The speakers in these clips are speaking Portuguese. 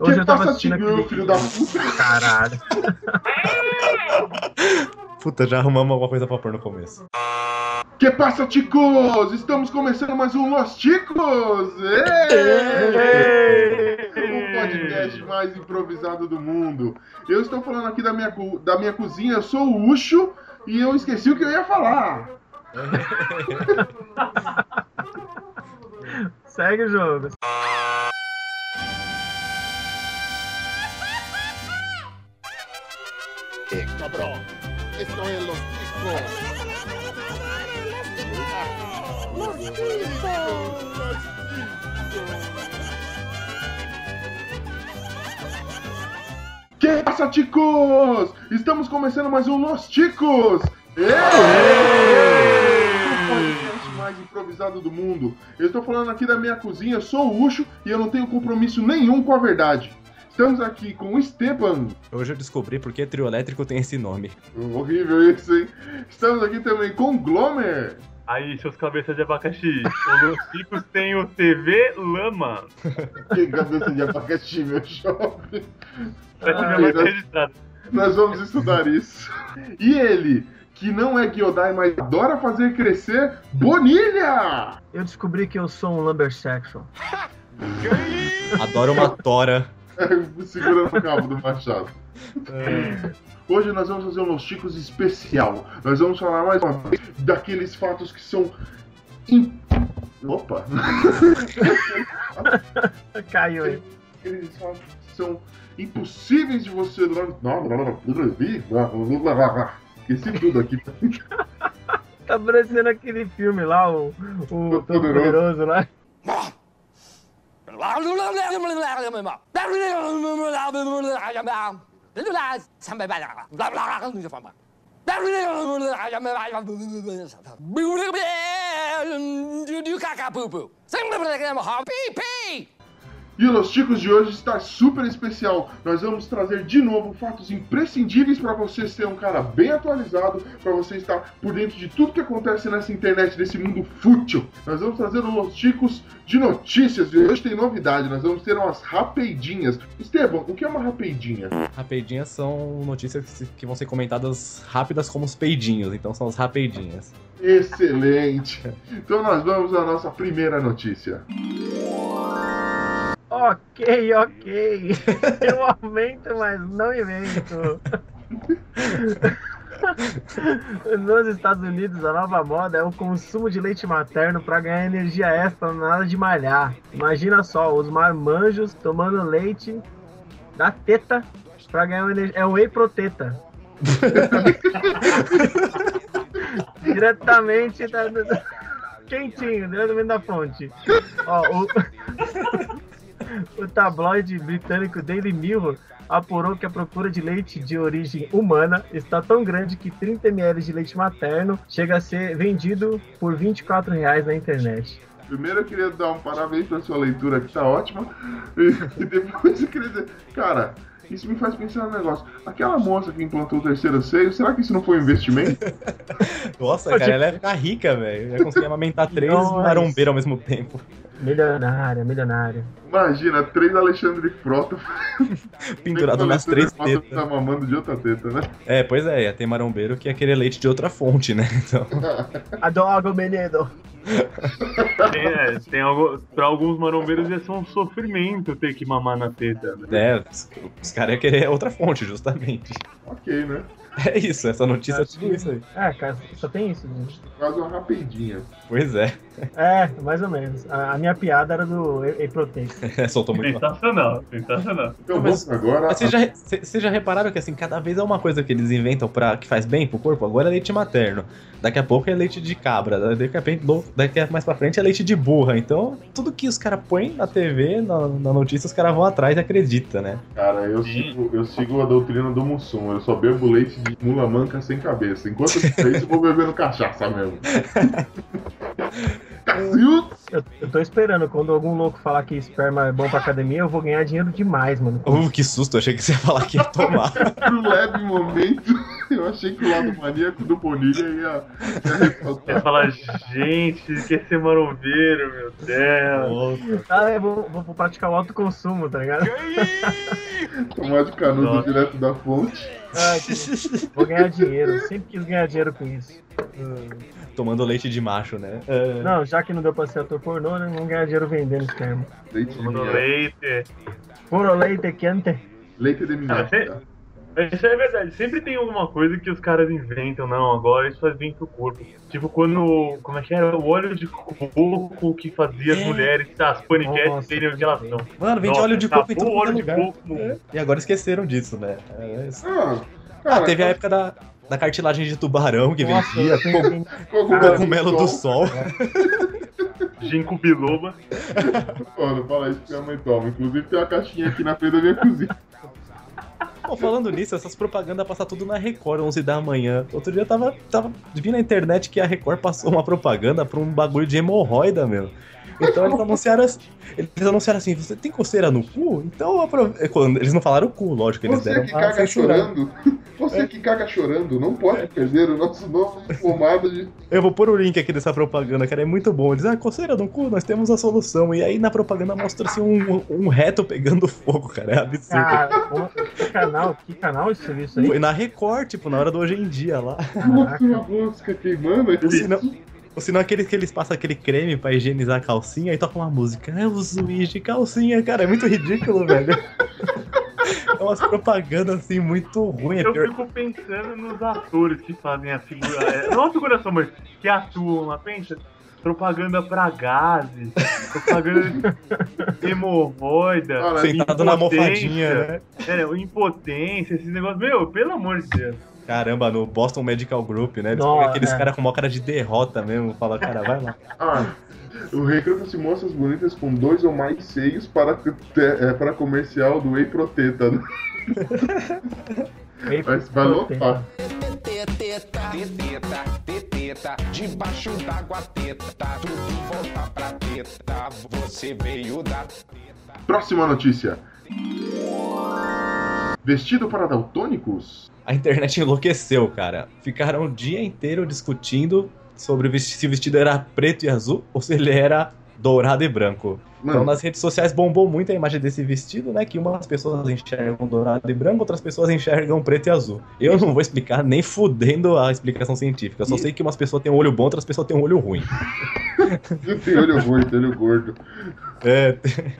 Hoje que eu tava passa, assistindo aquele... filho da puta? Caralho. Puta, já arrumamos alguma coisa pra pôr no começo. Que passa, ticos? Estamos começando mais um Los Ticos! O podcast mais improvisado do mundo. Eu estou falando aqui da minha, da minha cozinha, eu sou o Ucho e eu esqueci o que eu ia falar. Segue o jogo. ¡Eh, cabrón! Esto es los chicos. Que passa, ticos? Estamos começando mais um Los Ticos! Podcast mais improvisado do mundo. Eu estou falando aqui da minha cozinha, sou o Ucho e eu não tenho compromisso nenhum com a verdade. Estamos aqui com o Esteban. Hoje eu descobri por que trio elétrico tem esse nome. Horrível isso, hein? Estamos aqui também com o Glomer. Aí, seus cabeças de abacaxi. Os Los Chicos tem o TV Lama. Que cabeça de abacaxi, meu jovem. Essa é Ai, minha marca nós- registrada. Nós vamos estudar isso. E ele, que não é Gyodai, mas adora fazer crescer, Bonilha! Eu descobri que eu sou um lumbersexual. Adoro uma tora. Segurando o cabo do machado. Hoje nós vamos fazer um Los Chicos especial. Nós vamos falar mais uma vez daqueles fatos que são. im- Opa! Caiu aí. Aqueles fatos que são impossíveis de você. Esqueci tudo aqui. Tá parecendo aquele filme lá, o, o Todo Todo Poderoso lá. Boo, boo, boo, boo, boo, boo, E o Los Chicos de hoje está super especial. Nós vamos trazer de novo fatos imprescindíveis para você ser um cara bem atualizado, para você estar por dentro de tudo que acontece nessa internet, desse mundo fútil. Nós vamos trazer o Los Chicos de notícias. E hoje tem novidade, nós vamos ter umas rapeidinhas. Esteban, o que é uma rapeidinha? Rapidinhas são notícias que vão ser comentadas rápidas como os peidinhos, então são as rapidinhas. Excelente! Então nós vamos à nossa primeira notícia. Ok, ok. Eu aumento, mas não invento. Nos Estados Unidos, a nova moda é o consumo de leite materno para ganhar energia extra na hora de malhar. Imagina só, os marmanjos tomando leite da teta para ganhar energia. É o whey proteta. diretamente da, da- quentinho, diretamente da fonte. Ó, o... O tabloide britânico Daily Mirror apurou que a procura de leite de origem humana está tão grande que 30 ml de leite materno chega a ser vendido por 24 reais na internet. Primeiro eu queria dar um parabéns pra sua leitura que tá ótima. E depois eu queria dizer, cara, isso me faz pensar no negócio. Aquela moça que implantou o terceiro seio, será que isso não foi um investimento? Nossa, cara, ela ia ficar rica, velho. Ia conseguir amamentar três marombeiros ao mesmo tempo. Milionária, milionária. Imagina, três Alexandre Frota Pendurado nas três Frota tá tetas. mamando de outra teta, né? É, pois é, ia ter marombeiro que ia querer leite de outra fonte, né? Então, Adoro, menino. Tem, é, tem algo, pra alguns marombeiros ia ser um sofrimento ter que mamar na teta. Né? é, os, os caras iam querer outra fonte, justamente. ok, né? É isso, essa notícia é tudo isso aí. É, cara, só tem isso, gente. Quase uma rapidinha. Pois é, É, mais ou menos. A, a minha piada era do whey protein. soltou muito. Sensacional, sensacional. Então Mas- vamos agora. Vocês já, cê- cês já repararam que assim, cada vez é uma coisa que eles inventam pra, que faz bem pro corpo? Agora é leite materno. Daqui a pouco é leite de cabra. Daqui a, pouco- daqui a mais pra frente é leite de burra. Então, tudo que os caras põem na TV, na, na notícia, os caras vão atrás e acreditam, né? Cara, eu sigo, eu sigo a doutrina do Mussum. Eu só bebo leite de mula manca sem cabeça. Enquanto eu isso, eu vou bebendo cachaça mesmo. Eu, eu tô esperando, quando algum louco falar que esperma é bom pra academia, eu vou ganhar dinheiro demais, mano. Uh, que susto, achei que você ia falar que ia tomar. Por um leve momento, eu achei que o lado maníaco do Bonilha ia, ia Você ressaltar. fala, gente, quer ser marombeiro, meu Deus. Ah, eu vou, vou praticar o autoconsumo, tá ligado? Tomar de canudo Nossa. direto da fonte. Ah, que- vou ganhar dinheiro, eu sempre quis ganhar dinheiro com isso. Hum, Tomando leite de macho, né? É. Não, já que não deu pra ser ator pornô, né? Vamos ganhar dinheiro vendendo esse termo. Leite de Tomando minha. leite. Puro leite quente. Leite de minha. Ah, você- Isso é verdade, sempre tem alguma coisa que os caras inventam, não, agora isso faz bem pro corpo. Tipo quando, como é que era? O óleo de coco que fazia as É. mulheres, as paniquetes terem relação. Mano, vende Nossa, óleo de coco em todo o óleo quanto de lugar. coco mundo. E agora esqueceram disso, né? É isso. Ah, Ah, cara, teve a época da, da cartilagem de tubarão que Nossa, vendia, tenho- cogumelo cogumelo do sol. Ginkgo biloba. Não fala isso que minha mãe toma. Inclusive tem uma caixinha aqui na frente da minha cozinha. Pô, falando nisso, essas propagandas passam tudo na Record, 11 da manhã. Outro dia eu tava, tava vi na internet que a Record passou uma propaganda pra um bagulho de hemorroida, meu. Então eles anunciaram assim, eles anunciaram assim, você tem coceira no cu? Então aprove- é, quando- eles não falaram o cu, lógico, eles Você deram que caga chorando, você que caga chorando, não pode perder o nosso novo pomada de. Eu vou pôr o link aqui dessa propaganda, cara, é muito bom. Eles, ah, coceira no cu, nós temos a solução. E aí na propaganda mostra-se um, um reto pegando fogo, cara, é absurdo. Cara, que canal, que canal esse serviço aí? Foi na Record, tipo, na hora do hoje em dia lá. Nossa, uma queimando aqui. Ou senão, ou senão aquele que eles passam aquele creme pra higienizar a calcinha e tocam uma música. Eu uso de calcinha, cara, é muito ridículo, velho. É umas propagandas assim muito ruins. É Eu pior- fico pensando nos atores que fazem a figura. é, Não a figuração, mas que atuam lá, pensa. Propaganda pra gases, propaganda de hemorroida, Sentado na impotência. almofadinha, né? é, impotência, esses negócios. Meu, pelo amor de Deus. Caramba, no Boston Medical Group, né? Eles Nossa, aqueles é. caras com uma cara de derrota mesmo. Fala, cara, vai lá. Ah, o recruta-se moças bonitas com dois ou mais seios para, é, para comercial do Whey Proteta. né? Ei, Vai. Teta, teta, teta, debaixo d'água, teta, tudo volta pra teta, você veio da Próxima notícia. Vestido para daltônicos? A internet enlouqueceu, cara. Ficaram o dia inteiro discutindo sobre se o vestido era preto e azul ou se ele era dourado e branco. Então Mano, nas redes sociais bombou muito a imagem desse vestido, né? Que umas pessoas enxergam dourado e branco, outras pessoas enxergam preto e azul. Eu não vou explicar nem fudendo a explicação científica. Eu só E- sei que umas pessoas têm um olho bom, outras pessoas têm um olho ruim. tem olho gordo, tem olho gordo. É,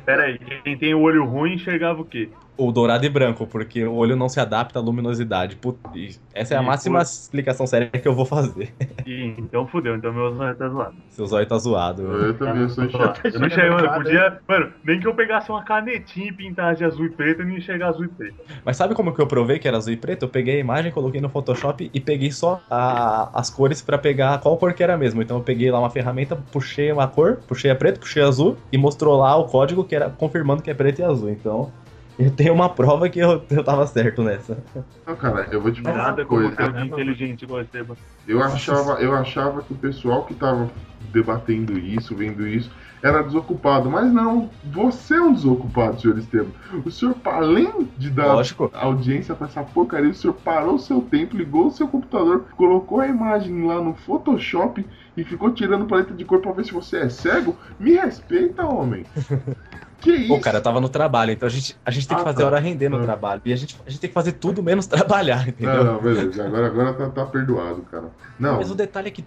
Pera aí, quem tem o olho ruim enxergava o quê? O dourado e branco, porque o olho não se adapta à luminosidade. Put- e Essa é a E máxima por- explicação séria que eu vou fazer. Ih, então fudeu, então meu zóio tá zoado. Seu zóio tá zoado. Eu também sou enxergado. Eu não enxergo, mano, eu podia. Mano, nem que eu pegasse uma canetinha e pintasse de azul e preto, eu não enxergar azul e preto. Mas sabe como que eu provei que era azul e preto? Eu peguei a imagem, coloquei no Photoshop e peguei só a- as cores pra pegar qual cor que era mesmo. Então eu peguei lá uma ferramenta, puxei uma cor, puxei a preto, puxei a azul e mostrou lá o código que era confirmando que é preto e azul. Então eu tenho uma prova que eu, eu tava certo nessa. Não, cara, eu vou te falar Nada uma como coisa. inteligente igual esse Esteban. Eu achava, eu achava que o pessoal que tava debatendo isso, vendo isso, era desocupado. Mas não, você é um desocupado, senhor Esteban. O senhor, além de dar Lógico. audiência pra essa porcaria, o senhor parou o seu tempo, ligou o seu computador, colocou a imagem lá no Photoshop e ficou tirando paleta de cor pra ver se você é cego. Me respeita, homem. Que isso? Pô, cara, tava no trabalho, então a gente, a gente tem que Ah, fazer tá. hora render no Ah. trabalho. E a gente, a gente tem que fazer tudo menos trabalhar, entendeu? Não, não, beleza. Agora, agora tá, tá perdoado, cara. Não, Mas o detalhe é que,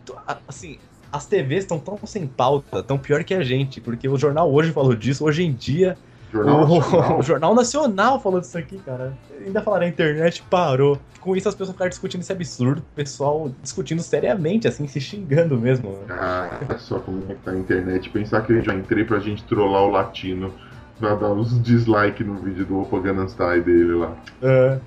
assim, as TVs estão tão sem pauta, tão pior que a gente, porque o jornal hoje falou disso, hoje em dia Jornal o, Nacional. o Jornal Nacional falou disso aqui, cara. Ainda falaram, a internet parou. Com isso as pessoas ficaram discutindo esse absurdo, o pessoal discutindo seriamente, assim, se xingando mesmo. Ah, olha só como é que tá a internet. Pensar que eu já entrei pra gente trollar o latino. Pra dar uns dislike no vídeo do Style dele lá.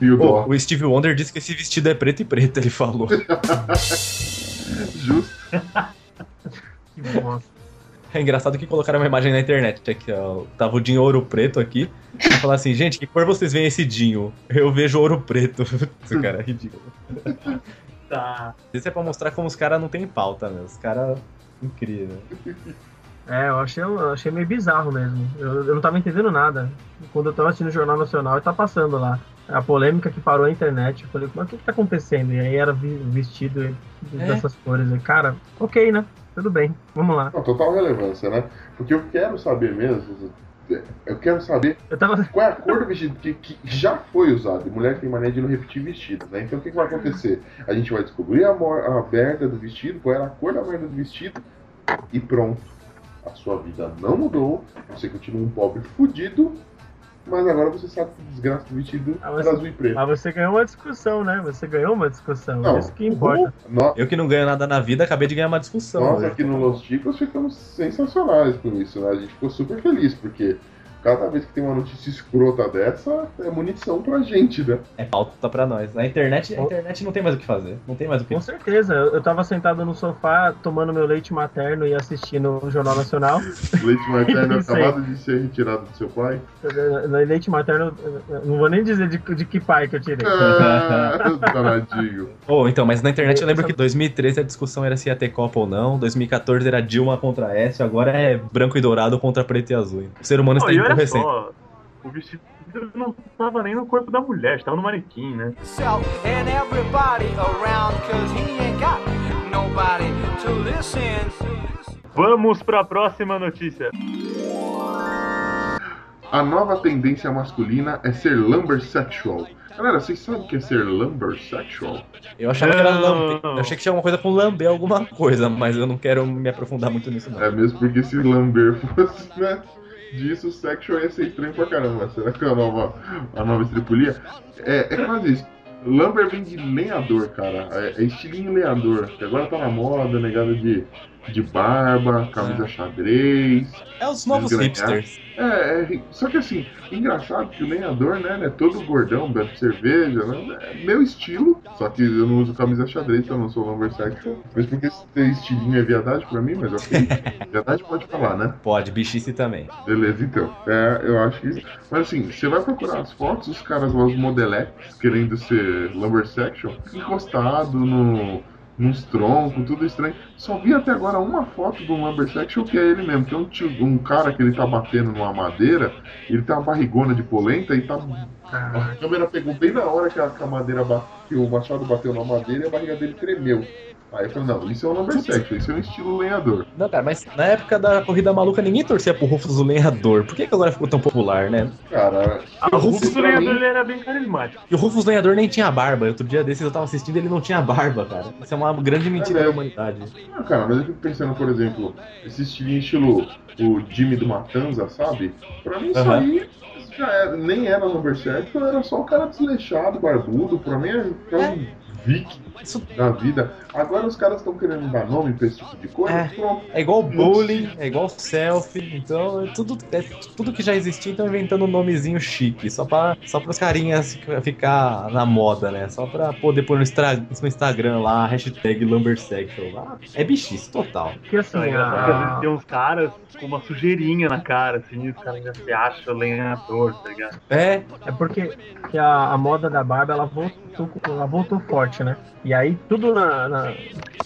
E o Pô, dó. o Steve Wonder disse que esse vestido é preto e preto, ele falou. Justo. Que bosta. É engraçado que colocaram uma imagem na internet aqui, ó. Tava o Dinho Ouro Preto aqui. E falaram assim, gente, que cor vocês veem esse Dinho? Eu vejo ouro preto. Esse cara é ridículo. Tá. Isso é pra mostrar como os caras não tem pauta, meu. Os caras. Incrível. É, eu achei, eu achei meio bizarro mesmo. Eu, eu não tava entendendo nada. Quando eu tava assistindo o Jornal Nacional, tá passando lá. A polêmica que parou a internet. Eu falei, mas o que, que tá acontecendo? E aí era vestido É. dessas cores. E, cara, ok, né? Tudo bem, vamos lá. Não, total relevância, né? Porque eu quero saber mesmo. Eu quero saber Eu tava. qual é a cor do vestido que, que já foi usado. E mulher tem mania de não repetir vestido, né? Então o que, que vai acontecer? A gente vai descobrir a, a merda do vestido, qual era a cor da merda do vestido, e pronto. A sua vida não mudou, você continua um pobre fudido, mas agora você sabe que desgraça do vestido Ah, mas- azul e preto. Mas você ganhou uma discussão, né? Você ganhou uma discussão. Não. Isso que importa. No- Eu que não ganho nada na vida, acabei de ganhar uma discussão. Nós né? aqui no Los Chicos ficamos sensacionais com isso, né? A gente ficou super feliz, porque cada vez que tem uma notícia escrota dessa, é munição pra gente, né? É pauta pra nós. Na internet, a internet não tem mais o que fazer. Não tem mais o que Com certeza. Eu tava sentado no sofá tomando meu leite materno e assistindo o Jornal Nacional. Leite materno acabado de ser retirado do seu pai. Leite materno, não vou nem dizer de, de que pai que eu tirei. Ah, danadinho. Oh, então, mas na internet eu lembro que 2013 a discussão era se ia ter Copa ou não, 2014 era Dilma contra Aécio, agora é branco e dourado contra preto e azul. O ser humano Pô, está e olha emburrecendo. só, o vestido não tava nem no corpo da mulher, estava no manequim, né? himself and everybody around cause he ain't got nobody to listen. Vamos pra próxima notícia. A nova tendência masculina é ser lumbersexual. Galera, vocês sabem o que é ser lumbersexual? Eu achava que era Não. lambe. Eu achei que tinha alguma coisa com lamber alguma coisa, mas eu não quero me aprofundar muito nisso, não. É mesmo porque se lamber fosse, né? Disso, sexual ia ser estranho pra caramba. Será que é a nova, a nova estripulia? É, é quase isso. Lumber vem de lenhador, cara. É, é estilinho lenhador. Que agora tá na moda, negada de, de barba, camisa xadrez. É os novos hipsters. É, é, só que assim, engraçado que o lenhador, né, ele é todo gordão, bebe cerveja, né? É meu estilo, só que eu não uso camisa xadrez, porque eu não sou lumbersexual. Mas porque ter estilinho é viadagem pra mim, mas ok. viadagem pode falar, né? Pode, bichice também. Beleza, então. É, eu acho que. Mas assim, você vai procurar as fotos, os caras lá, os modelecs, querendo ser lumbersexual, encostado no. Nos troncos, tudo estranho. Só vi até agora uma foto de um lumbersexual que é ele mesmo, que é um, tio, um cara que ele tá batendo numa madeira, ele tem uma barrigona de polenta e tá. A câmera pegou bem na hora que a, que a madeira ba- que o machado bateu na madeira e a barriga dele tremeu. Aí eu falei, não, isso é um lumbersexual, isso é um estilo lenhador. Não, cara, mas na época da corrida maluca ninguém torcia pro Rufus o Lenhador. Por que, que agora ficou tão popular, né? Cara, Ah, o Rufus pra Lenhador mim- era bem carismático. E o Rufus Lenhador nem tinha barba. Outro dia desses eu tava assistindo ele não tinha barba, cara. Isso é uma grande mentira da humanidade. Ah, cara, mas eu fico pensando, por exemplo, esse estilinho estilo o Jimmy do Matanza, sabe? Pra mim isso aí já era, nem era lumbersexual, era só um cara desleixado, barbudo, pra mim é, é um Vic Isso da vida. Agora os caras estão querendo dar nome pra esse tipo de coisa, É. pronto. é igual bullying, é igual selfie, então é tudo, é tudo que já existia, então inventando um nomezinho chique, só pra, só pros carinhas fica- ficar na moda, né? Só pra poder pôr no, no Instagram lá, hashtag lumbersexual. Ah, é bichice, total. Porque assim, É que às vezes tem uns caras com uma sujeirinha na cara, assim, e os caras já se acham lenhador, tá ligado? É, é porque que a, a moda da barba ela voltou, ela voltou forte, né? E aí tudo na, na-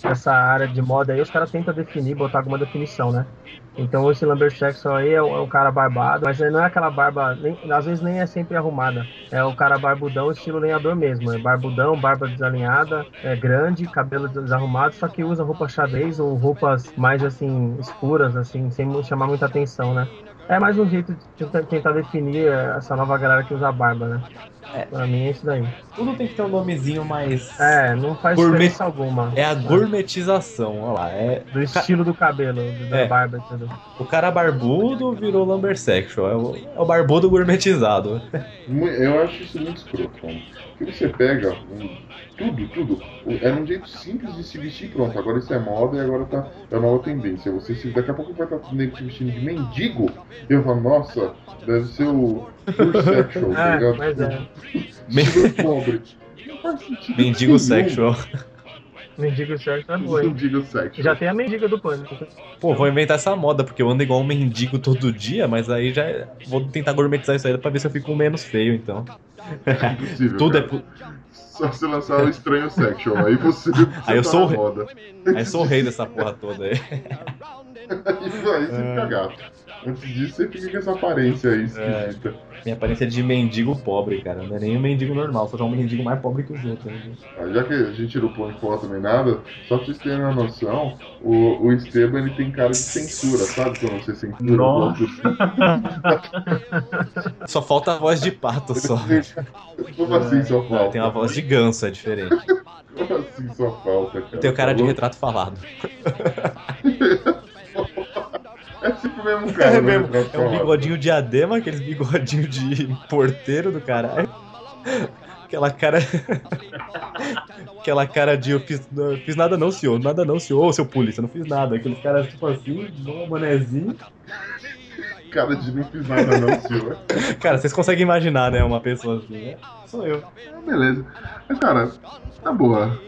nessa área de moda aí os caras tentam definir, botar alguma definição, né? Então esse lumbersexual aí é o, é cara barbado, mas não é aquela barba, nem- às vezes nem é sempre arrumada. É o cara barbudão, estilo lenhador mesmo. É barbudão, barba desalinhada, é grande, cabelo desarrumado, só que usa roupa xadrez ou roupas mais assim, escuras, assim, sem chamar muita atenção, né? É mais um jeito de tentar- tentar definir é, essa nova galera que usa barba, né? É. Pra mim é isso daí. tudo tem que ter um nomezinho mais. É, não faz Gourmet- diferença alguma. É a gourmetização, olha lá. É, Do estilo do cabelo, da É. barba, tudo. o cara barbudo virou lumbersexual. É o, é o barbudo gourmetizado. Eu acho isso muito escroto, mano. Porque você pega um- tudo, tudo. Era um jeito simples de se vestir pronto. Agora isso é moda e agora tá, é a nova tendência. Você se, daqui a pouco vai estar nego se vestindo de mendigo. E eu falo, nossa, deve ser o ursexual, tá É, ligado? mas é. Pobre. Não faz sentido Mendigo sexual. Mendigo certo é boa, hein? Mendigo sexual. Já tem a mendiga do pânico. Pô, vou inventar essa moda, porque eu ando igual um mendigo todo dia, mas aí já é- vou tentar gourmetizar isso aí pra ver se eu fico menos feio, então. Impossível, Tudo é. cara. pu- Só você lançar o estranho sexual. Aí você. Aí eu você sou tá o rei. moda. Aí eu sou o rei dessa porra toda aí. Aí você fica gato. Antes disso, você fica com essa aparência aí esquisita. Minha aparência é de mendigo pobre, cara. Não é nem um mendigo normal, só é um mendigo mais pobre que os outros. né? Ah, Já que a gente não põe foto nem nada, só pra vocês terem uma noção, o, o Esteban ele tem cara de censura, sabe? Quando você censura o Nossa. outro. Só falta a voz de pato só. Como assim só Não, falta? tem uma voz de ganso, é diferente. Como assim só falta, cara? Eu tenho cara de retrato falado. É sempre o mesmo cara. É né? mesmo. Pra É um falar. bigodinho diadema, aqueles bigodinhos de porteiro do caralho. Aquela cara. Aquela cara de eu fiz, eu fiz nada não, senhor. Nada não, senhor. Ô, seu polícia, não fiz nada. Aqueles caras tipo assim, um manezinho. Cara de não fiz nada não, senhor. Cara, vocês conseguem imaginar, né? Uma pessoa assim, né? Sou eu. Ah, beleza. Mas, cara, na boa.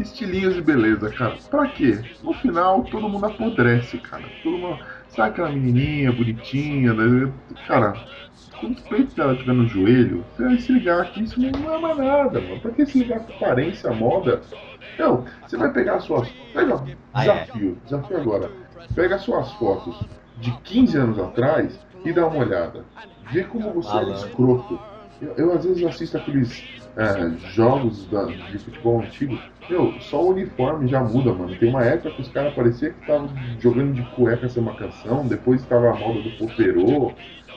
Estilinhos de beleza, cara. Pra quê? No final, todo mundo apodrece, cara. Todo mundo. Sabe aquela menininha bonitinha? Né? Cara, quando os peitos dela estiver no joelho, você vai se ligar que isso não é mais nada, mano. Pra que se ligar com aparência, moda? Não, você vai pegar as suas. Pega, Ah, é. desafio, desafio agora. Pega as suas fotos de 15 anos atrás e dá uma olhada. Vê como você é escroto. Eu, eu, às vezes assisto aqueles é, jogos da- de futebol antigo. Meu, só o uniforme já muda, mano. Tem uma época que os caras pareciam que estavam jogando de cueca sem uma canção, depois estava a moda do poperô.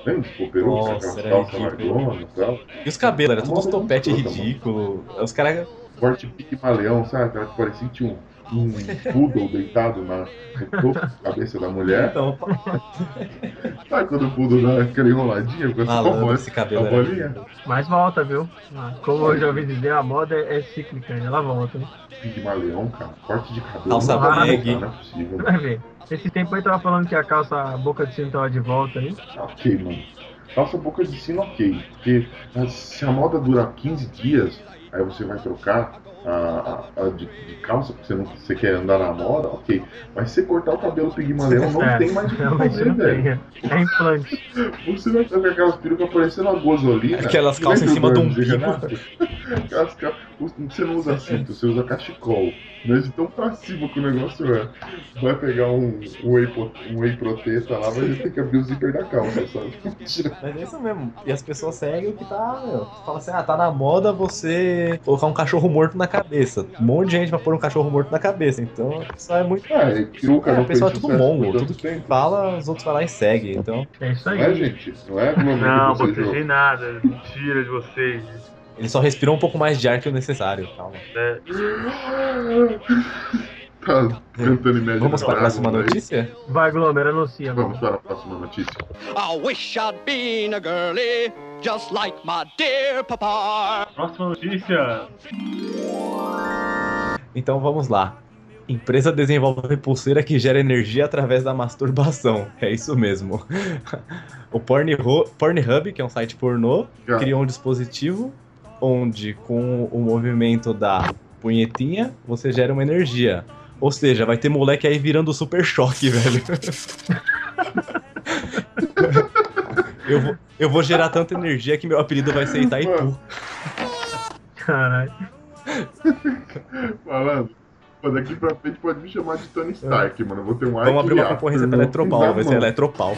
Lembra do poperô? Nossa, era calças ridículo. largonas e tal. E os cabelos, era tudo uns Moda topete ridículo. Os caras. Corte pique maleão, sabe? Aquela que parecia que tinha um, um poodle deitado na, cabeça da mulher. Então, Sabe quando o poodle dá aquela enroladinha com essa malandro, bola? esse cabelo a era. bolinha? Mas volta, viu? Como eu já ouvi dizer, a moda é, é cíclica, ela volta. Pigmaleão, cara. Corte de cabelo. Calça não, bag. Não é possível. Vai ver. Esse tempo aí tava falando que a calça a boca de cinto tava de volta aí. Ok, mano. Calça boca de sino, ok. Porque ah, se a moda durar 15 dias, aí você vai trocar a, a- de, de calça porque você, não, você quer andar na moda, ok. Mas se você cortar o cabelo pigmaleão, não É, tem mais o que fazer, tem, velho. É implante. Você vai ficar com aquelas perucas parecendo uma gozolina. Aquelas Você calças em cima do umbigo. Renato? Aquelas cal- Você não usa cinto, você usa cachecol. Mas de tão pra cima que o negócio é. Vai pegar um, um, whey, um whey proteta lá, mas ter que abrir o zíper da calça, sabe? Mas é isso mesmo. E as pessoas seguem o que tá, meu. Fala assim, ah, tá na moda você colocar um cachorro morto na cabeça. Um monte de gente vai pôr um cachorro morto na cabeça. Então, isso é muito. É, e peruca É, o pessoal é tudo mongo. por Tudo que tempo. fala, os outros vão lá e seguem. Então, É isso Não é, aí. gente? Não é Não, joga. nada. Mentira de vocês. eles só respiram um pouco mais de ar que o necessário. Calma. né? Tá cantando em média. Vamos para a próxima né? notícia? Vai, Glomer, anuncia. Vamos para a próxima notícia. I wish I'd been a girlie, just like my dear papa. Próxima notícia. Então vamos lá. Empresa desenvolve pulseira que gera energia através da masturbação. É isso mesmo. O Pornhub, Pornhub, que é um site pornô, Já. criou um dispositivo onde, com o movimento da punhetinha, você gera uma energia. Ou seja, vai ter moleque aí virando super choque, velho. eu, vou, eu vou gerar tanta energia que meu apelido vai ser Itaipu. Caralho. Falando. Pô, daqui pra frente pode me chamar de Tony Stark, mano. Eu vou ter um ar Vamos abrir uma concorrência pra. Eletropau, vai ser. Eletropau.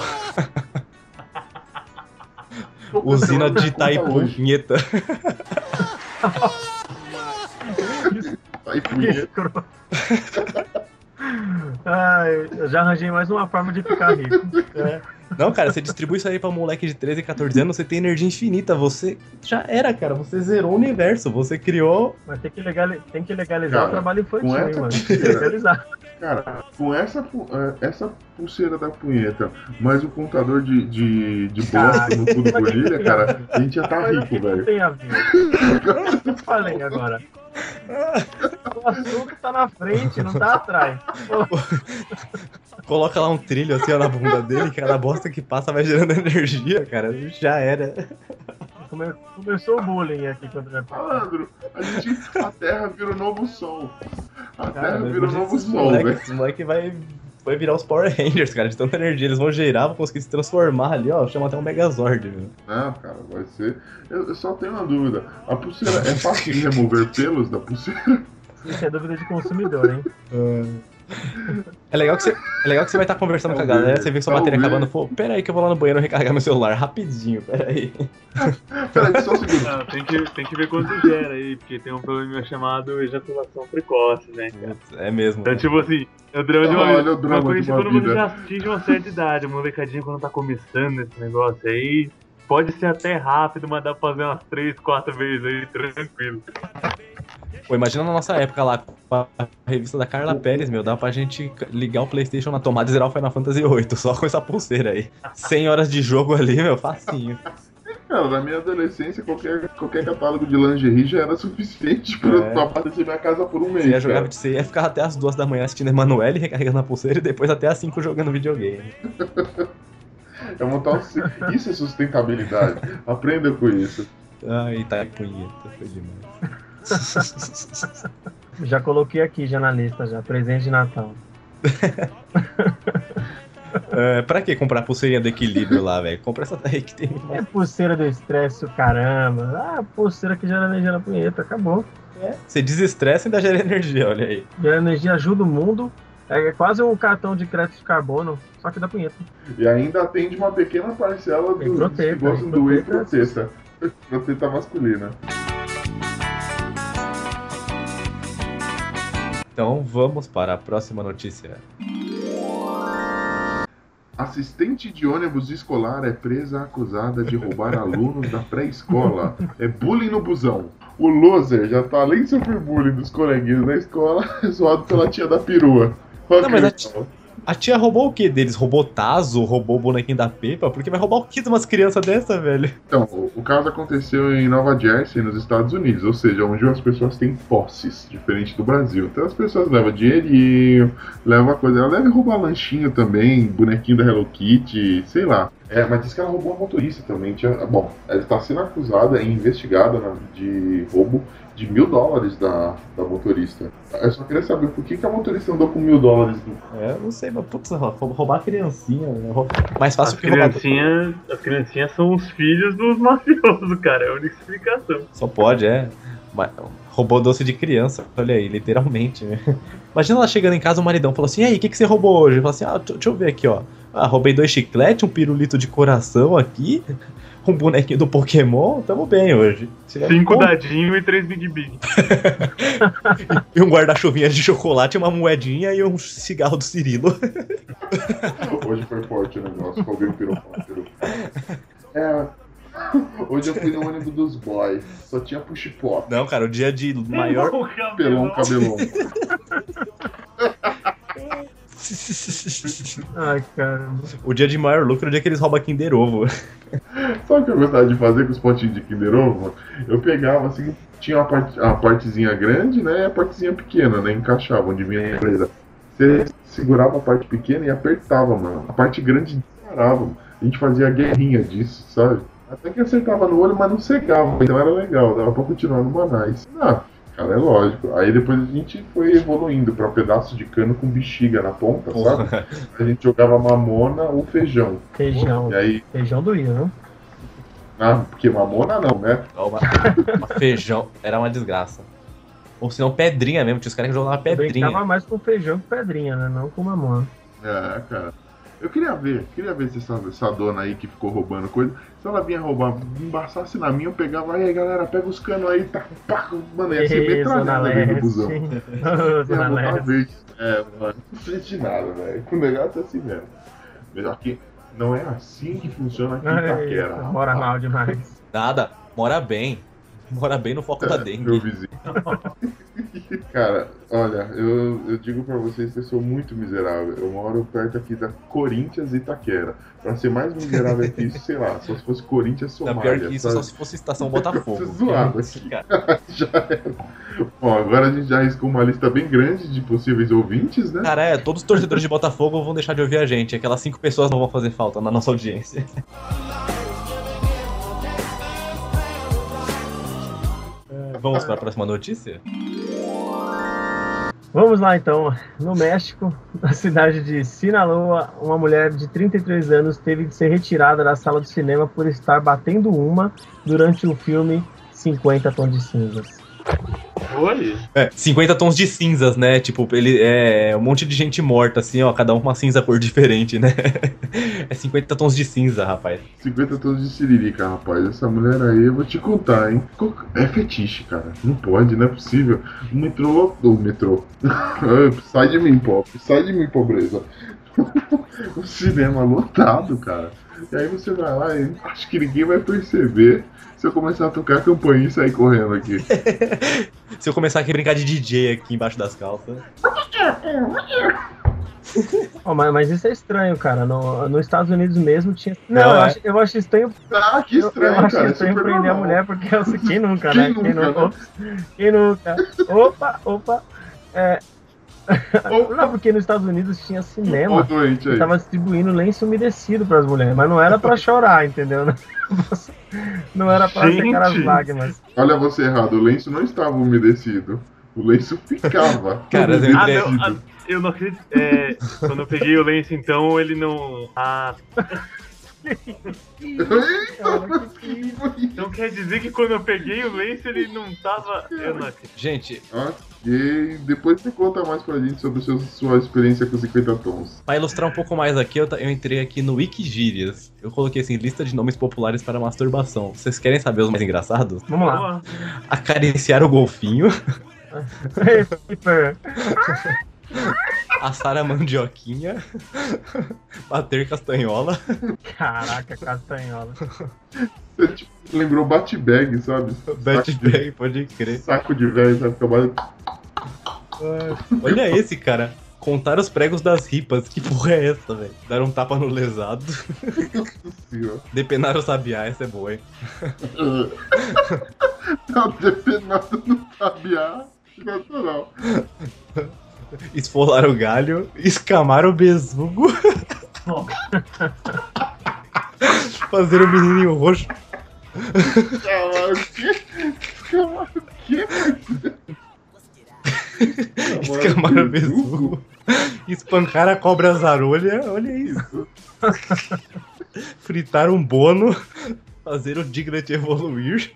Usina de Itaipu, hoje. Punheta. escroto. Ai, eu já arranjei mais uma forma de ficar rico. Não, cara, você distribui isso aí pra moleque de 13, 14 anos, você tem energia infinita, você já era, cara, você zerou o universo, você criou. Mas tem que, legali- tem que legalizar Cara, o trabalho infantil, hein, mano. Tem que legalizar. Cara, com essa, é, essa pulseira da punheta, mais o contador de, de, de bosta no cu do Bonilha, cara, a gente já tá rico, velho. tem a ver? Eu falei agora. O açúcar tá na frente, não tá atrás. Coloca lá um trilho assim ó, na bunda dele, cada bosta que passa vai gerando energia, cara, já era. Come- Começou o bullying aqui contra Malandro, a gente. A Terra vira o novo sol. A Cara, Terra vira o novo sol, moleque, velho. esses moleque vai, vai virar os Power Rangers, cara, de tanta energia, eles vão gerar, vão conseguir se transformar ali, ó, chama até um Megazord, meu. Não, cara, vai ser. Eu, eu só tenho uma dúvida. A pulseira é fácil de remover pelos da pulseira? Isso é dúvida de consumidor, hein? É legal que você, é legal que você vai estar conversando com a Talvez, galera, você vê que sua bateria talvez. acabando, pô, pera aí que eu vou lá no banheiro recarregar meu celular rapidinho, pera aí. Peraí, só um segundo. Não, tem, que, tem que ver quanto gera aí, porque tem um problema chamado ejaculação precoce, né, cara? É mesmo. Então, tipo assim, é o drama de uma, Olha o uma drama coisa de que uma quando você vida. já atinge uma certa idade, a molecadinha quando tá começando esse negócio aí, pode ser até rápido, mas dá pra fazer umas 3, 4 vezes aí, tranquilo. Pô, imagina na nossa época lá, com a revista da Carla Pérez, meu, dá pra gente ligar o Playstation na tomada e zerar o Final Fantasy VIII, só com essa pulseira aí. 100 horas de jogo ali, meu, facinho. Cara, na minha adolescência, qualquer, qualquer catálogo de lingerie já era suficiente pra, É. pra abastecer minha casa por um mês. Você ia jogar, você ia ficar até as duas da manhã assistindo Emanuele, recarregando a pulseira e depois até as 5 jogando videogame. É montar um... Isso é sustentabilidade. Aprenda com isso. Ai, tá punheta, foi demais. Já coloquei aqui já na lista, já. Presente de Natal. É, pra que comprar pulseirinha do equilíbrio lá, velho? Compra essa daí que tem. É pulseira do estresse, o caramba. Ah, pulseira que gera energia na punheta, acabou. Você desestressa e ainda gera energia, olha aí. Gera energia, ajuda o mundo. É quase um cartão de crédito de carbono, só que da punheta. E ainda atende uma pequena parcela dos dos que gostam e do whey proteta. proteta. Proteta masculina. Então vamos para a próxima notícia. Assistente de ônibus escolar é presa acusada de roubar alunos da pré-escola. É bullying no busão. O loser já tá além de sofrer bullying dos coleguinhas da escola, zoado pela tia da perua. Não, mas a legal. A tia roubou o que deles? Roubou Tazo? Roubou o bonequinho da Pepa? Porque vai roubar o que de umas crianças dessa, velho? Então, o, o caso aconteceu em Nova Jersey, nos Estados Unidos, ou seja, onde as pessoas têm posses, diferente do Brasil. Então as pessoas levam dinheirinho, levam coisa. Ela deve roubar lanchinho também, bonequinho da Hello Kitty, sei lá. É, mas diz que ela roubou a motorista também. Tinha, bom, ela está sendo acusada e investigada na- de roubo de mil dólares da, da motorista. Eu só queria saber por que, que a motorista andou com mil dólares no É, eu não sei, mas putz, rou- roubar a criancinha. né? Mais fácil As que roubar. criancinhas, as criancinhas são os filhos dos mafiosos, cara. É a única explicação. Só pode, é. Mas roubou doce de criança, olha aí, literalmente. né? Imagina ela chegando em casa, o maridão falou assim: E aí, o que, que você roubou hoje? Fala assim: Ah, deixa eu ver aqui, ó. Ah, roubei dois chicletes, um pirulito de coração aqui, um bonequinho do Pokémon, tamo bem hoje. Chega- Cinco Com- dadinho e três Big Big. E um guarda-chuvinha de chocolate, uma moedinha e um cigarro do Cirilo. Hoje foi forte o negócio, roubei o pirocóptero. É. Hoje eu fui no ônibus dos boys, só tinha push pop, Não, cara, o dia de maior. pelão, cabelão. Ai, caramba. o dia de maior lucro é o dia que eles roubam Kinder Ovo. Sabe o que eu gostava de fazer com os potinhos de Kinder Ovo? Eu pegava assim, tinha uma parte, a partezinha grande, né? E a partezinha pequena, né? Encaixava onde vinha a empresa. Você segurava a parte pequena e apertava, mano. A parte grande disparava. mano. A gente fazia guerrinha disso, sabe? Até que acertava no olho, mas não cegava. Então era legal, dava pra continuar no Manais. Ah, cara, é lógico. Aí depois a gente foi evoluindo pra pedaço de cano com bexiga na ponta, sabe? Porra. A gente jogava mamona ou feijão. Feijão. E aí, Feijão doía, não? ah, porque mamona não, né? Uma, uma feijão. Era uma desgraça. Ou senão pedrinha mesmo, tinha os caras que jogavam Eu pedrinha. brincava mais com feijão que pedrinha, né? Não com mamão. É, cara. Eu queria ver, queria ver se essa, essa dona aí que ficou roubando coisa, se ela vinha roubar, embaçasse na minha, eu pegava, aí galera, pega os canos aí, tá, pá, mano, ia ser metralhada dentro do busão. Zona Leste. É, mano, não precisa de nada, velho. O negócio é assim mesmo. Mas aqui, não é assim que funciona aqui em Itaquera. Mora rapaz. mal demais. Nada, mora bem. Mora bem no foco da Meu dengue. vizinho. Cara, olha, eu, eu digo pra vocês que eu sou muito miserável. Eu moro perto aqui da Corinthians e Itaquera. Pra ser mais miserável que isso, sei lá, só se fosse Corinthians Não, Somália. pior que isso, sabe? só se fosse estação Botafogo. Tô zoado aqui. cara. já era. Bom, agora a gente já arriscou uma lista bem grande de possíveis ouvintes, né? Cara, é, todos os torcedores de Botafogo vão deixar de ouvir a gente. Aquelas cinco pessoas não vão fazer falta na nossa audiência. É, Vamos para a próxima notícia? Vamos lá então. No México, na cidade de Sinaloa, uma mulher de 33 anos teve de ser retirada da sala do cinema por estar batendo uma durante o filme 50 Tons de Cinzas. Foi? É, 50 tons de cinzas, né? Tipo, ele é um monte de gente morta, assim, ó, cada um com uma cinza cor diferente, né? É 50 tons de cinza, rapaz. 50 tons de siririca, rapaz. Essa mulher aí, eu vou te contar, hein? É fetiche, cara. Não pode, não é possível. O metrô. O metrô. sai de mim, pop. Sai de mim, pobreza. o cinema lotado, cara. E aí você vai lá e acho que ninguém vai perceber se eu começar a tocar a campainha e sair correndo aqui. Se eu começar aqui a brincar de DJ aqui embaixo das calças. Ó, mas, mas isso é estranho, cara. No, nos Estados Unidos mesmo tinha. Não, Não, eu, é. acho, eu acho estranho. Ah, que Eu, eu estranho, acho cara. É estranho super prender a normal. mulher, porque eu sei quem nunca, Quem né? nunca, quem, né? nunca, opa, quem nunca? Opa, opa. É... Não, porque nos Estados Unidos tinha cinema doente aí. que tava distribuindo lenço umedecido pras mulheres, mas não era pra chorar, entendeu? Não era pra Gente. secar as lágrimas. Olha você errado, o lenço não estava umedecido. O lenço ficava. Cara, eu Ah, não, ah, eu não acredito. É, quando eu peguei o lenço, então, ele não. Ah, então quer dizer que quando eu peguei o lenço, ele não tava. Eu não acredito. Gente, Ok, depois você conta mais pra gente sobre seu- sua experiência com 50 tons. pra ilustrar um pouco mais aqui, eu, eu entrei aqui no Wikigírias. Eu coloquei assim, lista de nomes populares para masturbação. Vocês querem saber os mais engraçados? Vamos lá. Acariciar o golfinho. assar a mandioquinha, bater castanhola. Caraca, castanhola. Você tipo, lembrou Bat-Bag, sabe? Bat Saco de- bag, pode crer. Saco de velho, sabe? Trabalho. Olha esse, cara. Contar os pregos das ripas. Que porra é essa, velho? Dar um tapa no lesado. Depenar o sabiá, essa é boa, hein? Tá depenado no sabiá. Natural. Esfolar o galho. Escamar o besugo. Fazer o menininho roxo. Chamar o quê? Chamar o quê? Escamar o besugo. Espancar a cobra zarolha. Olha isso. Fritar um bono. Fazer o Diglett evoluir.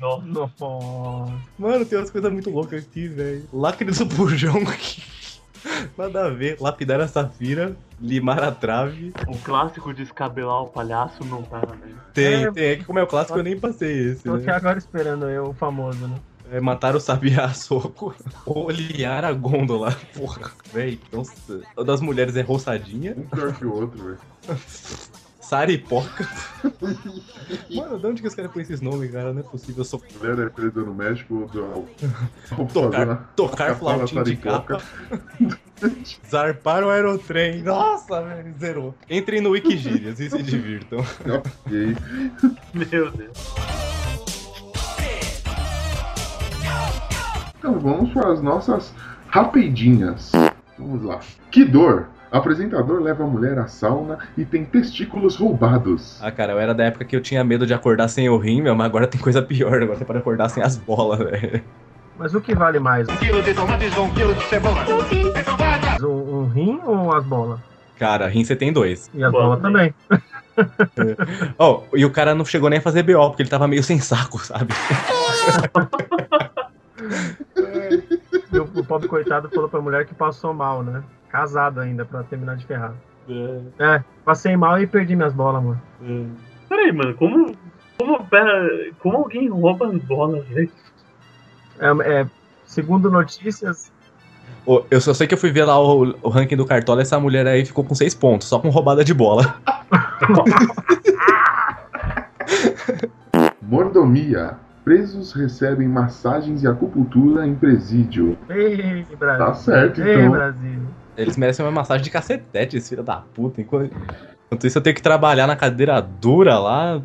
Nossa. Nossa. Mano, tem umas coisas muito loucas aqui, velho. Lacre do bujão aqui. Nada a ver. Lapidar a safira. Limar a trave. O clássico de descabelar o palhaço não tá, né? Tem, É. tem. É que como é o clássico, eu nem passei esse. Tô aqui Né? agora esperando eu, o famoso, né? É matar o sabiá a soco. Olhar a gôndola. Porra, velho. Nossa. Das mulheres é roçadinha. Um pior que o outro, velho. Saripoca. Mano, de onde que os caras põem esses nomes, cara? Não é possível. Eu sou é presa no México do. tocar, uma- tocar flautinha de capa. Zarpar o aerotrem. Nossa, velho, zerou. Entrem no Wikigírias e se divirtam. Ok. Meu Deus. Então vamos para as nossas rapidinhas. Vamos lá. Que dor! Apresentador leva a mulher à sauna e tem testículos roubados. Ah, cara, eu era da época que eu tinha medo de acordar sem o rim, meu, mas agora tem coisa pior. Agora você pode acordar sem as bolas, velho. Mas o que vale mais? quilo de tomates ou um quilo de cebola. Um, um rim ou as bolas? Cara, rim você tem dois. E as Bola bolas também. Ó, e o cara não chegou nem a fazer BO, porque ele tava meio sem saco, sabe? E o, o pobre coitado falou pra mulher que passou mal, né? Casado ainda, pra terminar de ferrar. É, passei mal e perdi minhas bolas, mano. Peraí, mano, como. Como, pera, como alguém rouba as bolas, velho? É, é, segundo notícias, Eu só sei que eu fui ver lá o, o ranking do Cartola, essa mulher aí ficou com seis pontos, só com roubada de bola. Mordomia. Presos recebem massagens e acupuntura em presídio. ei, Brasil. Tá certo, Ei, então. Brasil. Eles merecem uma massagem de cacetete, esse filho da puta. Enquanto, enquanto isso, eu tenho que trabalhar na cadeira dura lá,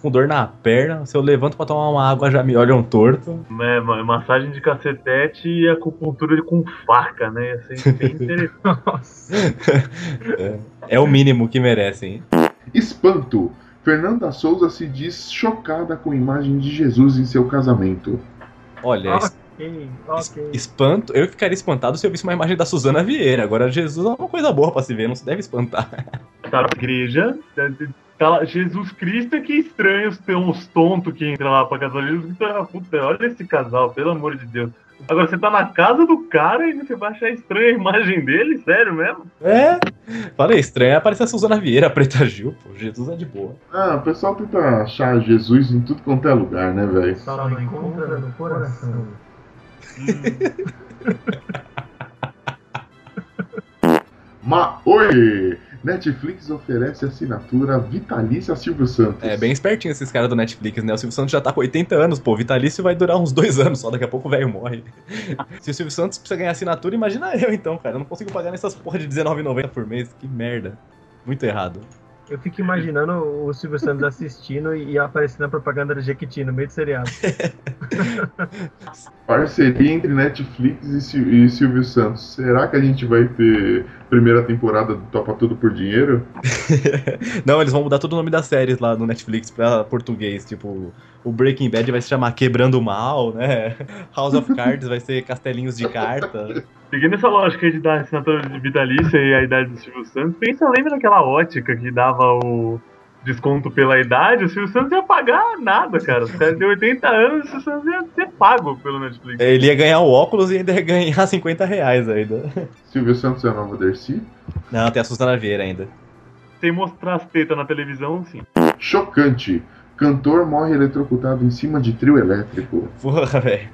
com dor na perna. Se eu levanto pra tomar uma água, já me olham torto. É, ma- massagem de cacetete e acupuntura com faca, né? Ia ser interessante. Nossa. É o mínimo que merecem. Espanto. Fernanda Souza se diz chocada com a imagem de Jesus em seu casamento. Olha, es- Ok, es- ok. espanto. Eu ficaria espantado se eu visse uma imagem da Suzana Vieira. Agora, Jesus é uma coisa boa pra se ver, não se deve espantar. Tá na igreja, tá, Tá lá, Jesus Cristo, que estranho ter uns tontos que entram lá pra casa. Puta, puta, olha esse casal, pelo amor de Deus. Agora você tá na casa do cara e você vai achar estranha a imagem dele? Sério mesmo? É. Falei, estranho. Aparece a Suzana Vieira, a Preta Gil, pô. Jesus é de boa. Ah, o pessoal tenta achar Jesus em tudo quanto é lugar, né, velho? Só não encontra no coração. Ma Oi! Netflix oferece assinatura vitalícia a Silvio Santos. É, bem espertinho esses caras do Netflix, né? O Silvio Santos já tá com 80 anos, pô. Vitalício vai durar uns dois anos só, daqui a pouco o velho morre. Se o Silvio Santos precisa ganhar assinatura, imagina eu então, cara. Eu não consigo pagar nessas porra de R$19,90 por mês. Que merda. Muito errado. Eu fico imaginando o Silvio Santos assistindo e aparecendo a propaganda da Jequiti no meio do seriado. Parceria entre Netflix e, Sil- e Silvio Santos. Será que a gente vai ter primeira temporada do Topa Tudo por Dinheiro? não, eles vão mudar todo o nome das séries lá no Netflix pra português. Tipo, o Breaking Bad vai se chamar Quebrando o Mal, né? House of Cards vai ser Castelinhos de Carta. Seguindo essa lógica aí de dar assinatura de vitalícia e a idade do Silvio Santos, pensa, lembra daquela ótica que dava o desconto pela idade? O Silvio Santos ia pagar nada, cara. Os caras têm 80 anos e o Silvio Santos ia ser pago pelo Netflix. Ele ia ganhar o óculos e ainda ia ganhar 50 reais ainda. Silvio Santos é a nova Dercy? Não, tem a Suzana Vieira ainda. Sem mostrar as tetas na televisão, sim. Chocante. Cantor morre eletrocutado em cima de trio elétrico. Porra, velho.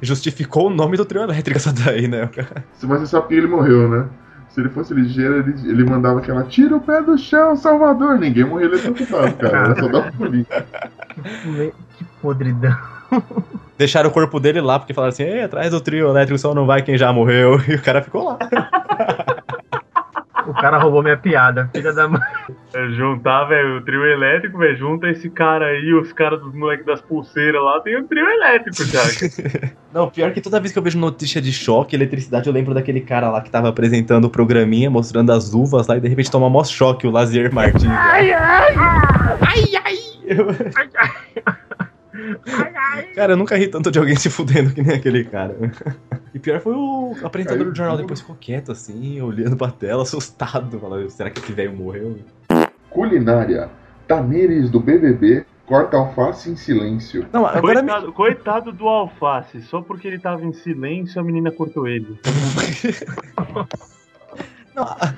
Justificou o nome do trio elétrico essa daí, né? Mas você sabe que ele morreu, né? Se ele fosse ligeiro, ele, ele mandava aquela tira o pé do chão, Salvador. Ninguém morreu eletrocutado, cara. Era só dar polícia. Me- Que podridão. Deixaram o corpo dele lá porque falaram assim: Ei, atrás do trio elétrico só não vai quem já morreu. E o cara ficou lá. O cara roubou minha piada. Filha da mãe. É, juntar, velho, o trio elétrico, velho, junta esse cara aí, os caras dos moleques das pulseiras lá, tem o trio elétrico já. Não, pior que toda vez que eu vejo notícia de choque, eletricidade, eu lembro daquele cara lá que tava apresentando o programinha, mostrando as uvas lá e de repente toma mó choque o Lazier Martins. Ai, ai! Ai, ai! Cara, eu nunca ri tanto de alguém se fudendo que nem aquele cara. E pior foi o apresentador do jornal, depois ficou quieto assim, olhando pra tela, assustado. Falando, será que esse velho morreu? Culinária. Tamires do BBB corta alface em silêncio. Não, agora me... Coitado, coitado do Alface, só porque ele tava em silêncio, a menina cortou ele. Não, a-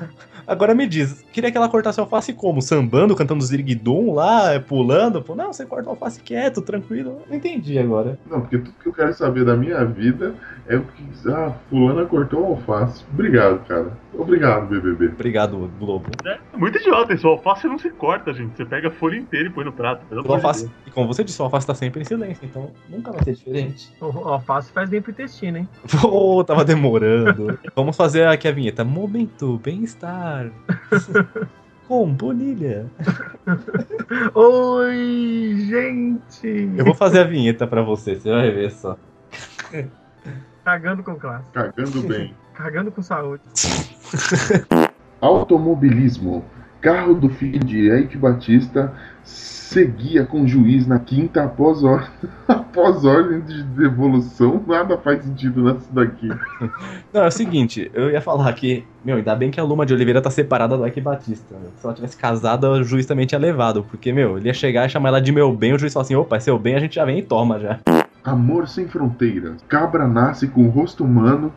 agora me diz, queria que ela cortasse alface como? Sambando, cantando ziriguidum lá, pulando? Pô, não, você corta alface quieto, tranquilo. Não entendi agora. Não, porque tudo que eu quero saber da minha vida é o que. Ah, fulana cortou o alface. Obrigado, cara. Obrigado, BBB. Obrigado, Globo. É muito idiota, isso. O alface não se corta, gente. Você pega a folha inteira e põe no prato. O alface, e como você disse, o alface tá sempre em silêncio, então nunca vai ser diferente. O alface faz bem pro intestino, hein? Pô, tava demorando. Vamos fazer aqui a vinheta. Momento, bem-estar. Com Bonilha. Oi, gente! Eu vou fazer a vinheta pra você, você vai ver só. Cagando com classe. Cagando bem. Cagando com saúde. Automobilismo. Carro do filho de Eike Batista seguia com o juiz na quinta após, or... após ordem de devolução. Nada faz sentido nisso daqui. Não, é o seguinte, eu ia falar que, meu, ainda bem que a Luma de Oliveira tá separada do Ike Batista. meu. Se ela tivesse casada, o juiz também tinha levado. Porque, meu, ele ia chegar e chamar ela de meu bem, o juiz fala assim, opa, é seu bem, a gente já vem e toma já. Amor sem fronteiras. Cabra nasce com rosto humano.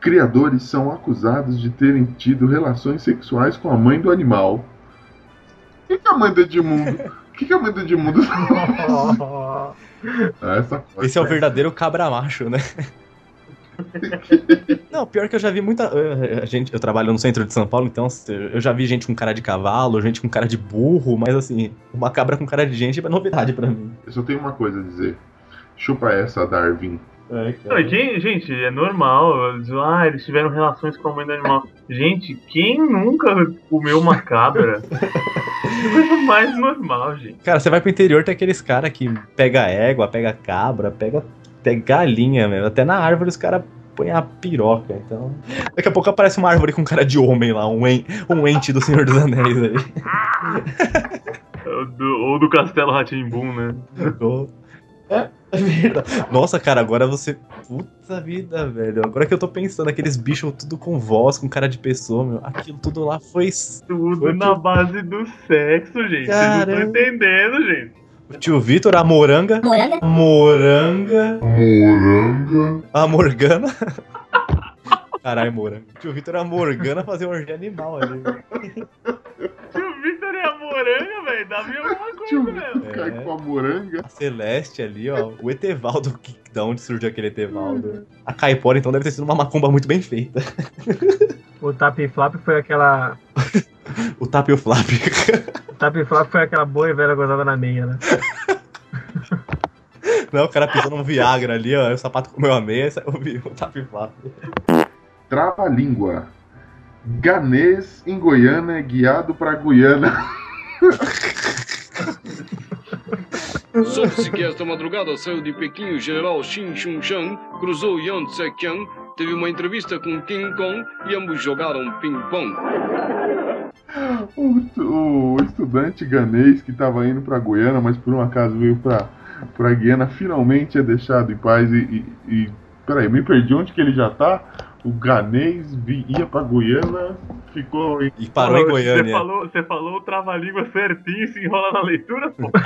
Criadores são acusados de terem tido relações sexuais com a mãe do animal. O que, que a mãe do Edmundo? O que, que a mãe do Edmundo Ah, essa Esse é o verdadeiro cabra macho, né? Não, pior que eu já vi muita. a gente, eu trabalho no centro de São Paulo, então eu já vi gente com cara de cavalo, gente com cara de burro, mas assim, uma cabra com cara de gente é novidade pra mim. Eu só tenho uma coisa a dizer. Chupa essa, Darwin. É, Não, gente, é normal. Ah, eles tiveram relações com a mãe do animal. Gente, quem nunca comeu uma cabra? Coisa mais normal, gente. Cara, você vai pro interior, tem aqueles caras que pega égua, pega cabra, pega, pega galinha, mesmo. Até na árvore os caras põem a piroca, então. Daqui a pouco aparece uma árvore com cara de homem lá, um, en, um ente do Senhor dos Anéis aí. Ou do, ou do Castelo Ratimbum, né? Ou- É, É. Nossa, cara, agora você. Puta vida, velho. Agora que eu tô pensando, aqueles bichos tudo com voz, com cara de pessoa, meu. Aquilo tudo lá foi. Tudo Foi na tudo- base do sexo, gente. Vocês não Caramba. estão entendendo, gente. O tio Vitor, a moranga. Moranga. Moranga. Moranga. A Morgana. Caralho. O tio Vitor, a Morgana fazer um orgia animal ali. Tio Victor e a moranga, velho. Dá meio alguma Tio coisa, velho. Vitor cai com a moranga. A Celeste ali, ó. O Etevaldo, que, da onde surgiu aquele Etevaldo? A Caipora, então, deve ter sido uma macumba muito bem feita. O Tap Flap foi aquela. O Tap e o Flap. O Tap Flap foi aquela boa e velha gozada na meia, né? Não, o cara pisou num Viagra ali, ó. O sapato comeu a meia e saiu o o Tap e o Flap. Trava-língua. Ganês em Goiânia é guiado pra Guiana. Soube-se que esta madrugada saiu de Pequim o general Xin Chun-chan, cruzou Yan Tse-kiang, teve uma entrevista com King Kong e ambos jogaram ping-pong. O, o estudante ganês que estava indo para Guiana, mas por um acaso veio para para Guiana, finalmente é deixado em paz e, e, e- peraí, me perdi onde que ele já tá? O ganês ia para Guiana, ficou em E parou em Ô, Você Goiânia. falou, você falou o trava-língua certinho e se enrola na leitura, pô.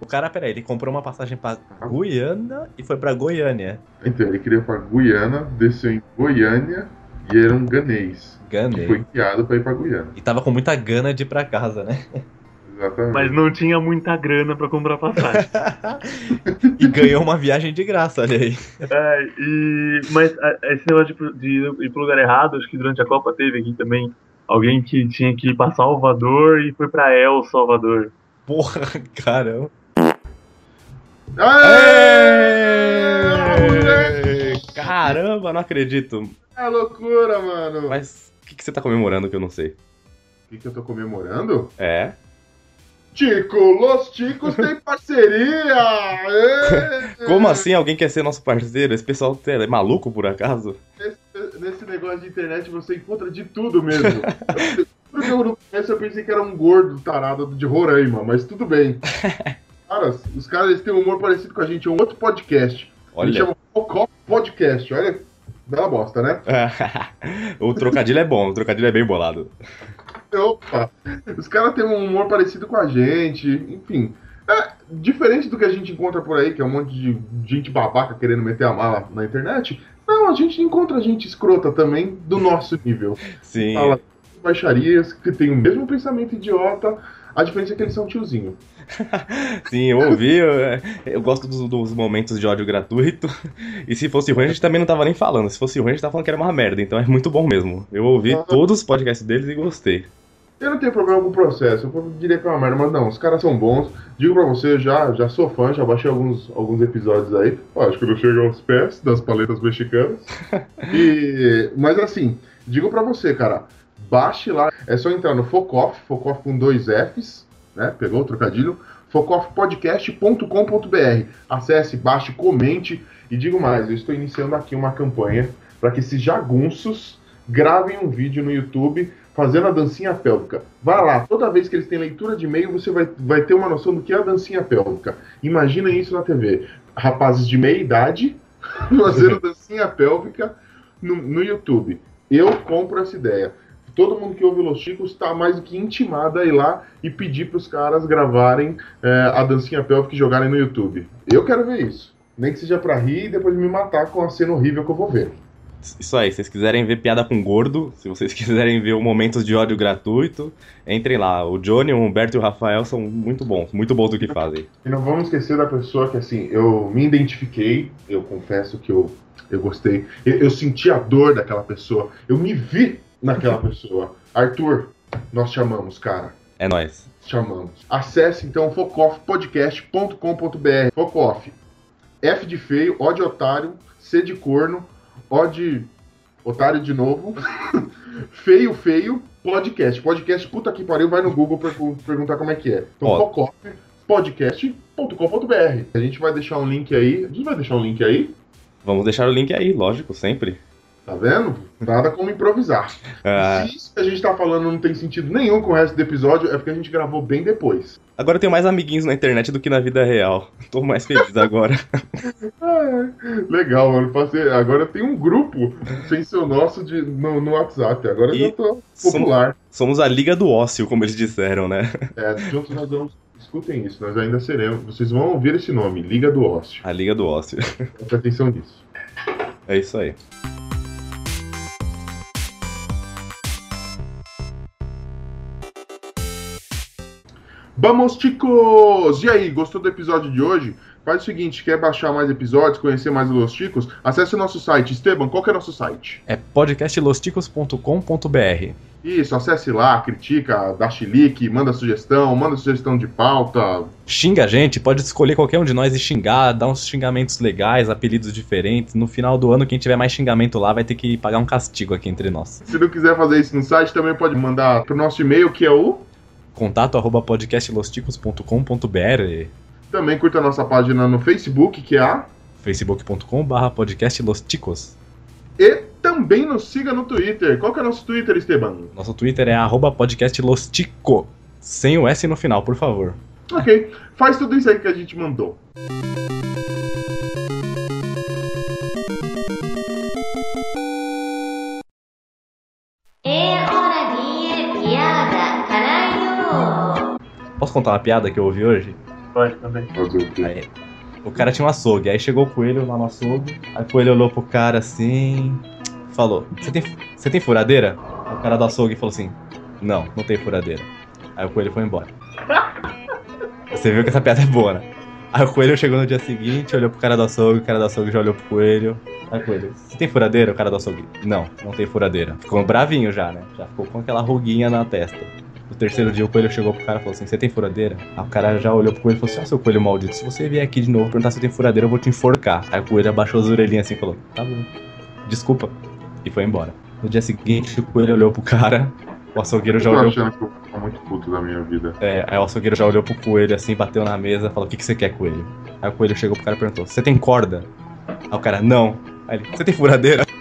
O cara, peraí, ele comprou uma passagem pra Guiana e foi pra Goiânia. então ele queria para Guiana, desceu em Goiânia e era um ganês que Ganei. foi guiado para ir para Guiana. E tava com muita gana de ir pra casa, né? Exatamente. Mas não tinha muita grana pra comprar passagem. E ganhou uma viagem de graça, olha aí. É, e, mas esse negócio de, de ir pro lugar errado, acho que durante a Copa teve aqui também alguém que tinha que ir pra Salvador e foi pra El Salvador. Porra, caramba. Aê! moleque! Caramba, não acredito. É loucura, mano. Mas o que, que você tá comemorando que eu não sei? O que, que eu tô comemorando? É? Tico, Los Ticos tem parceria! Como assim alguém quer ser nosso parceiro? Esse pessoal é maluco por acaso? Nesse, nesse negócio de internet você encontra de tudo mesmo. Porque eu no começo eu pensei que era um gordo tarado de Roraima, mas tudo bem. Os caras têm um humor parecido com a gente, é um outro podcast. Ele Olha. chama Focó Podcast, olha. Bela bosta, né? o trocadilho é bom, o trocadilho é bem bolado. Opa! Os caras têm um humor parecido com a gente, enfim. É, diferente do que a gente encontra por aí, que é um monte de gente babaca querendo meter a mala na internet. Não, a gente encontra gente escrota também do nosso nível. Sim. Fala baixarias que tem o mesmo pensamento idiota, a diferença é que eles são tiozinho. Sim, eu ouvi, eu, eu gosto dos, dos momentos de ódio gratuito. E se fosse ruim, a gente também não tava nem falando. Se fosse ruim, a gente tava falando que era uma merda, então é muito bom mesmo. Eu ouvi todos os podcasts deles e gostei. Eu não tenho problema com o processo, eu diria que é uma merda, mas não, os caras são bons. Digo pra você, eu já, já sou fã, já baixei alguns, alguns episódios aí. Ó, acho que não chega aos pés das paletas mexicanas. E, mas assim, digo pra você, cara, baixe lá, é só entrar no Focoff, Focoff com dois Fs, né? Pegou o trocadilho? focoffpodcast.com.br. Acesse, baixe, comente e digo mais, eu estou iniciando aqui uma campanha para que esses jagunços gravem um vídeo no YouTube fazendo a dancinha pélvica. Vai lá, toda vez que eles têm leitura de e-mail, você vai, vai ter uma noção do que é a dancinha pélvica. Imagina isso na TV. Rapazes de meia idade fazendo dancinha pélvica no, no YouTube. Eu compro essa ideia. Todo mundo que ouve Los Chicos está mais do que intimado a ir lá e pedir para os caras gravarem é, a dancinha pélvica e jogarem no YouTube. Eu quero ver isso. Nem que seja para rir e depois me matar com a cena horrível que eu vou ver. Isso aí, se vocês quiserem ver piada com gordo, se vocês quiserem ver o momentos de ódio gratuito, entrem lá. O Johnny, o Humberto e o Rafael são muito bons, muito bons do que fazem. E não vamos esquecer da pessoa que, assim, eu me identifiquei, eu confesso que eu, eu gostei. Eu, eu senti a dor daquela pessoa, eu me vi naquela pessoa. Arthur, nós chamamos, cara. É nóis. Chamamos. Acesse então focoffpodcast.com.br. Focoff. F de feio, O de otário, C de corno, O de otário de novo, feio, feio, podcast. Podcast, puta que pariu, vai no Google pra per- perguntar como é que é. Então, Ó. focoffpodcast.com.br. A gente vai deixar um link aí. A gente vai deixar um link aí. Vamos deixar o link aí, lógico, sempre. Tá vendo? Nada como improvisar. Ah, Se isso que a gente tá falando não tem sentido nenhum com o resto do episódio, é porque a gente gravou bem depois. agora eu tenho mais amiguinhos na internet do que na vida real. Tô mais feliz agora. Ah, legal, mano. Passei, agora tem um grupo sem ser o nosso de, no, no WhatsApp. Agora eu E já tô popular. Somos a Liga do Ócio, como eles disseram, né? É, juntos nós vamos. Escutem isso, nós ainda seremos. Vocês vão ouvir esse nome, Liga do Ócio. A Liga do Ócio. Presta atenção nisso. É isso aí. Vamos, chicos! E aí, gostou do episódio de hoje? Faz o seguinte, quer baixar mais episódios, conhecer mais os Los Chicos? Acesse o nosso site. Esteban, qual que é o nosso site? É podcastlosticos.com.br. Isso, acesse lá, critica, dá chilique, manda sugestão, manda sugestão de pauta. Xinga a gente, pode escolher qualquer um de nós e xingar, dar uns xingamentos legais, apelidos diferentes. No final do ano, quem tiver mais xingamento lá vai ter que pagar um castigo aqui entre nós. Se não quiser fazer isso no site, também pode mandar pro nosso e-mail, que é o... Contato arroba podcastlosticos.com.br Também curta a nossa página no Facebook, que é a... facebook.com.br podcastlosticos. E também nos siga no Twitter. Qual que é o nosso Twitter, Esteban? Nosso Twitter é arroba podcastlostico. Sem o S no final, por favor. Ok, faz tudo isso aí que a gente mandou. Contar uma piada que eu ouvi hoje? Pode também. O quê? Aí, o cara tinha um açougue, aí chegou o coelho lá no açougue, aí o coelho olhou pro cara assim, falou, você tem, você tem furadeira? Aí o cara do açougue falou assim, não, não tem furadeira. Aí o coelho foi embora. Você viu que essa piada é boa, né? Aí o coelho chegou no dia seguinte, olhou pro cara do açougue, o cara do açougue já olhou pro coelho. Aí o coelho, você tem furadeira? O cara do açougue, não, não tem furadeira. Ficou bravinho já, né? Já ficou com aquela ruguinha na testa. No terceiro dia o coelho chegou pro cara e falou assim: Você tem furadeira? Aí o cara já olhou pro coelho e falou assim: Ah, seu coelho maldito, se você vier aqui de novo perguntar se tenho furadeira, eu vou te enforcar. Aí o coelho abaixou as orelhinhas assim e falou: Tá bom, desculpa. E foi embora. No dia seguinte o coelho olhou pro cara, o açougueiro já olhou. achando que eu tô muito puto da minha vida. É, aí o açougueiro já olhou pro coelho assim, bateu na mesa falou: O que, que você quer, coelho? Aí o coelho chegou pro cara e perguntou: Você tem corda? Aí o cara: Não. Aí ele: Você tem furadeira?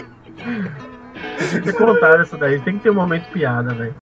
Tem que contar isso daí. Tem que ter um momento piada, velho.